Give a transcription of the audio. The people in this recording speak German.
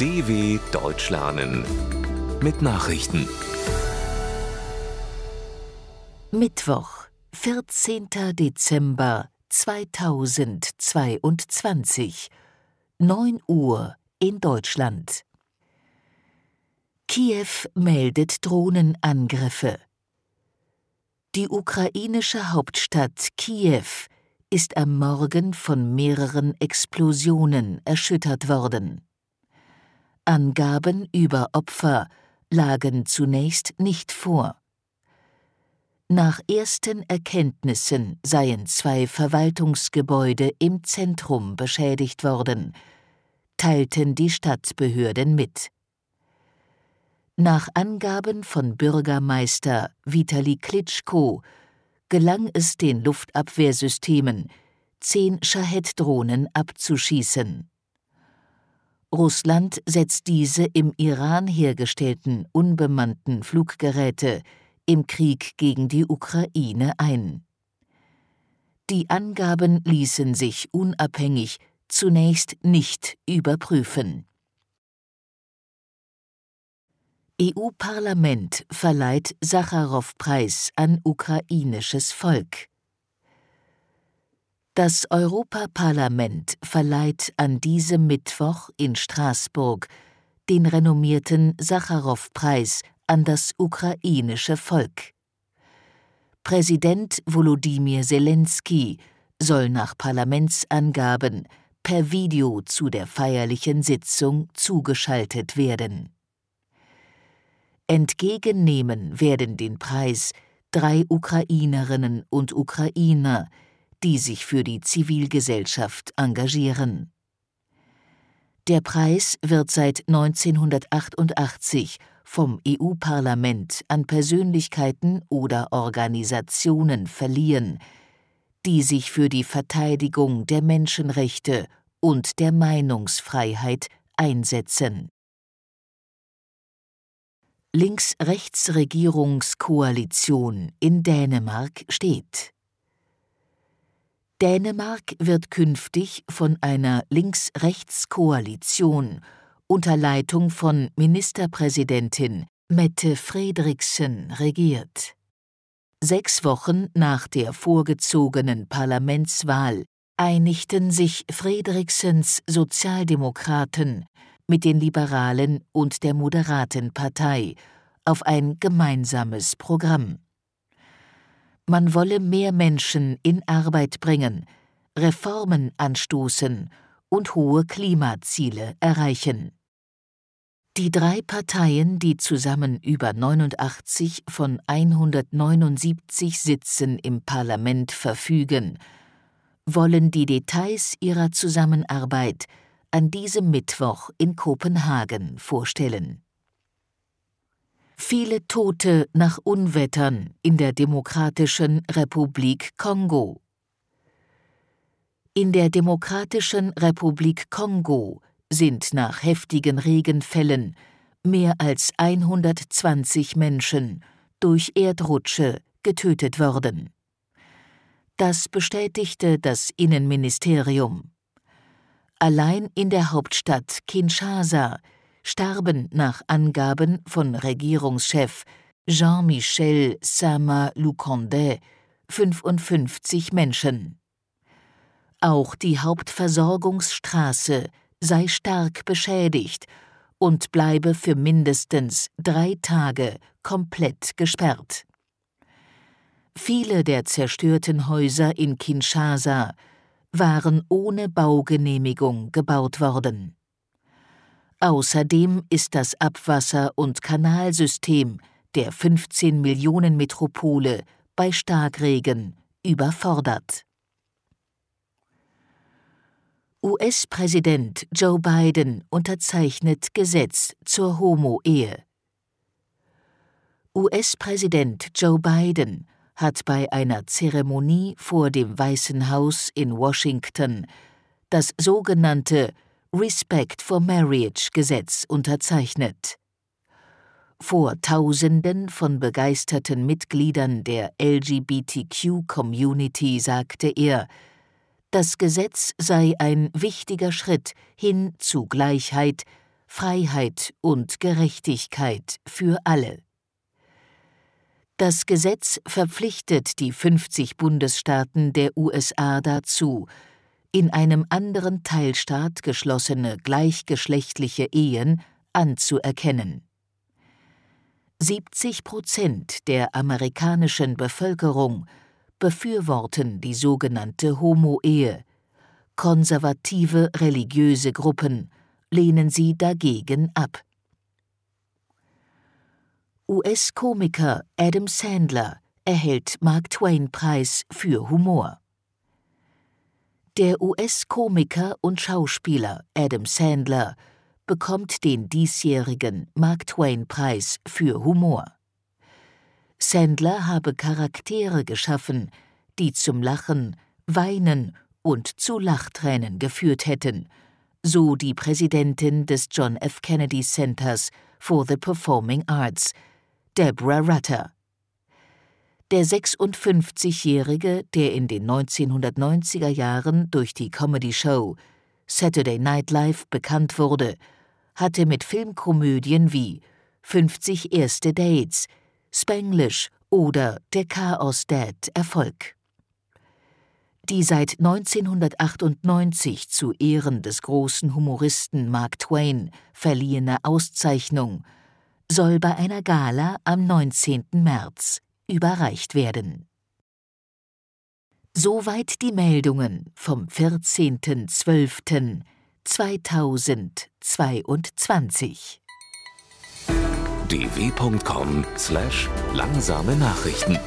DW Deutsch lernen mit Nachrichten. Mittwoch, 14. Dezember 2022, 9 Uhr in Deutschland. Kiew meldet Drohnenangriffe. Die ukrainische Hauptstadt Kiew ist am Morgen von mehreren Explosionen erschüttert worden. Angaben über Opfer lagen zunächst nicht vor. Nach ersten Erkenntnissen seien zwei Verwaltungsgebäude im Zentrum beschädigt worden, teilten die Stadtbehörden mit. Nach Angaben von Bürgermeister Vitali Klitschko gelang es den Luftabwehrsystemen, zehn Shahed-Drohnen abzuschießen. Russland setzt diese im Iran hergestellten unbemannten Fluggeräte im Krieg gegen die Ukraine ein. Die Angaben ließen sich unabhängig zunächst nicht überprüfen. EU-Parlament verleiht Sacharow-Preis an ukrainisches Volk. Das Europaparlament verleiht an diesem Mittwoch in Straßburg den renommierten Sacharow-Preis an das ukrainische Volk. Präsident Volodymyr Zelensky soll nach Parlamentsangaben per Video zu der feierlichen Sitzung zugeschaltet werden. Entgegennehmen werden den Preis drei Ukrainerinnen und Ukrainer, die sich für die Zivilgesellschaft engagieren. Der Preis wird seit 1988 vom EU-Parlament an Persönlichkeiten oder Organisationen verliehen, die sich für die Verteidigung der Menschenrechte und der Meinungsfreiheit einsetzen. Links-Rechts-Regierungskoalition in Dänemark steht. Dänemark wird künftig von einer Links-Rechts-Koalition unter Leitung von Ministerpräsidentin Mette Frederiksen regiert. Sechs Wochen nach der vorgezogenen Parlamentswahl einigten sich Frederiksens Sozialdemokraten mit den Liberalen und der Moderaten Partei auf ein gemeinsames Programm. Man wolle mehr Menschen in Arbeit bringen, Reformen anstoßen und hohe Klimaziele erreichen. Die drei Parteien, die zusammen über 89 von 179 Sitzen im Parlament verfügen, wollen die Details ihrer Zusammenarbeit an diesem Mittwoch in Kopenhagen vorstellen. Viele Tote nach Unwettern in der Demokratischen Republik Kongo. In der Demokratischen Republik Kongo sind nach heftigen Regenfällen mehr als 120 Menschen durch Erdrutsche getötet worden. Das bestätigte das Innenministerium. Allein in der Hauptstadt Kinshasa starben nach Angaben von Regierungschef Jean-Michel Sama Lukonde 55 Menschen. Auch die Hauptversorgungsstraße sei stark beschädigt und bleibe für mindestens drei Tage komplett gesperrt. Viele der zerstörten Häuser in Kinshasa waren ohne Baugenehmigung gebaut worden. Außerdem ist das Abwasser- und Kanalsystem der 15 Millionen Metropole bei Starkregen überfordert. US-Präsident Joe Biden unterzeichnet Gesetz zur Homo-Ehe. US-Präsident Joe Biden hat bei einer Zeremonie vor dem Weißen Haus in Washington das sogenannte Respect for Marriage Gesetz unterzeichnet. Vor Tausenden von begeisterten Mitgliedern der LGBTQ-Community sagte er, das Gesetz sei ein wichtiger Schritt hin zu Gleichheit, Freiheit und Gerechtigkeit für alle. Das Gesetz verpflichtet die 50 Bundesstaaten der USA dazu, in einem anderen Teilstaat geschlossene gleichgeschlechtliche Ehen anzuerkennen. 70 Prozent der amerikanischen Bevölkerung befürworten die sogenannte Homo-Ehe. Konservative religiöse Gruppen lehnen sie dagegen ab. US-Komiker Adam Sandler erhält Mark Twain-Preis für Humor. Der US-Komiker und Schauspieler Adam Sandler bekommt den diesjährigen Mark Twain-Preis für Humor. Sandler habe Charaktere geschaffen, die zum Lachen, Weinen und zu Lachtränen geführt hätten, so die Präsidentin des John F. Kennedy Centers for the Performing Arts, Deborah Rutter. Der 56-Jährige, der in den 1990er Jahren durch die Comedy-Show Saturday Night Live bekannt wurde, hatte mit Filmkomödien wie 50 erste Dates, Spanglish oder Der Chaos Dad Erfolg. Die seit 1998 zu Ehren des großen Humoristen Mark Twain verliehene Auszeichnung soll bei einer Gala am 19. März überreicht werden. Soweit die Meldungen vom 14.12.2022. dw.com/langsame Nachrichten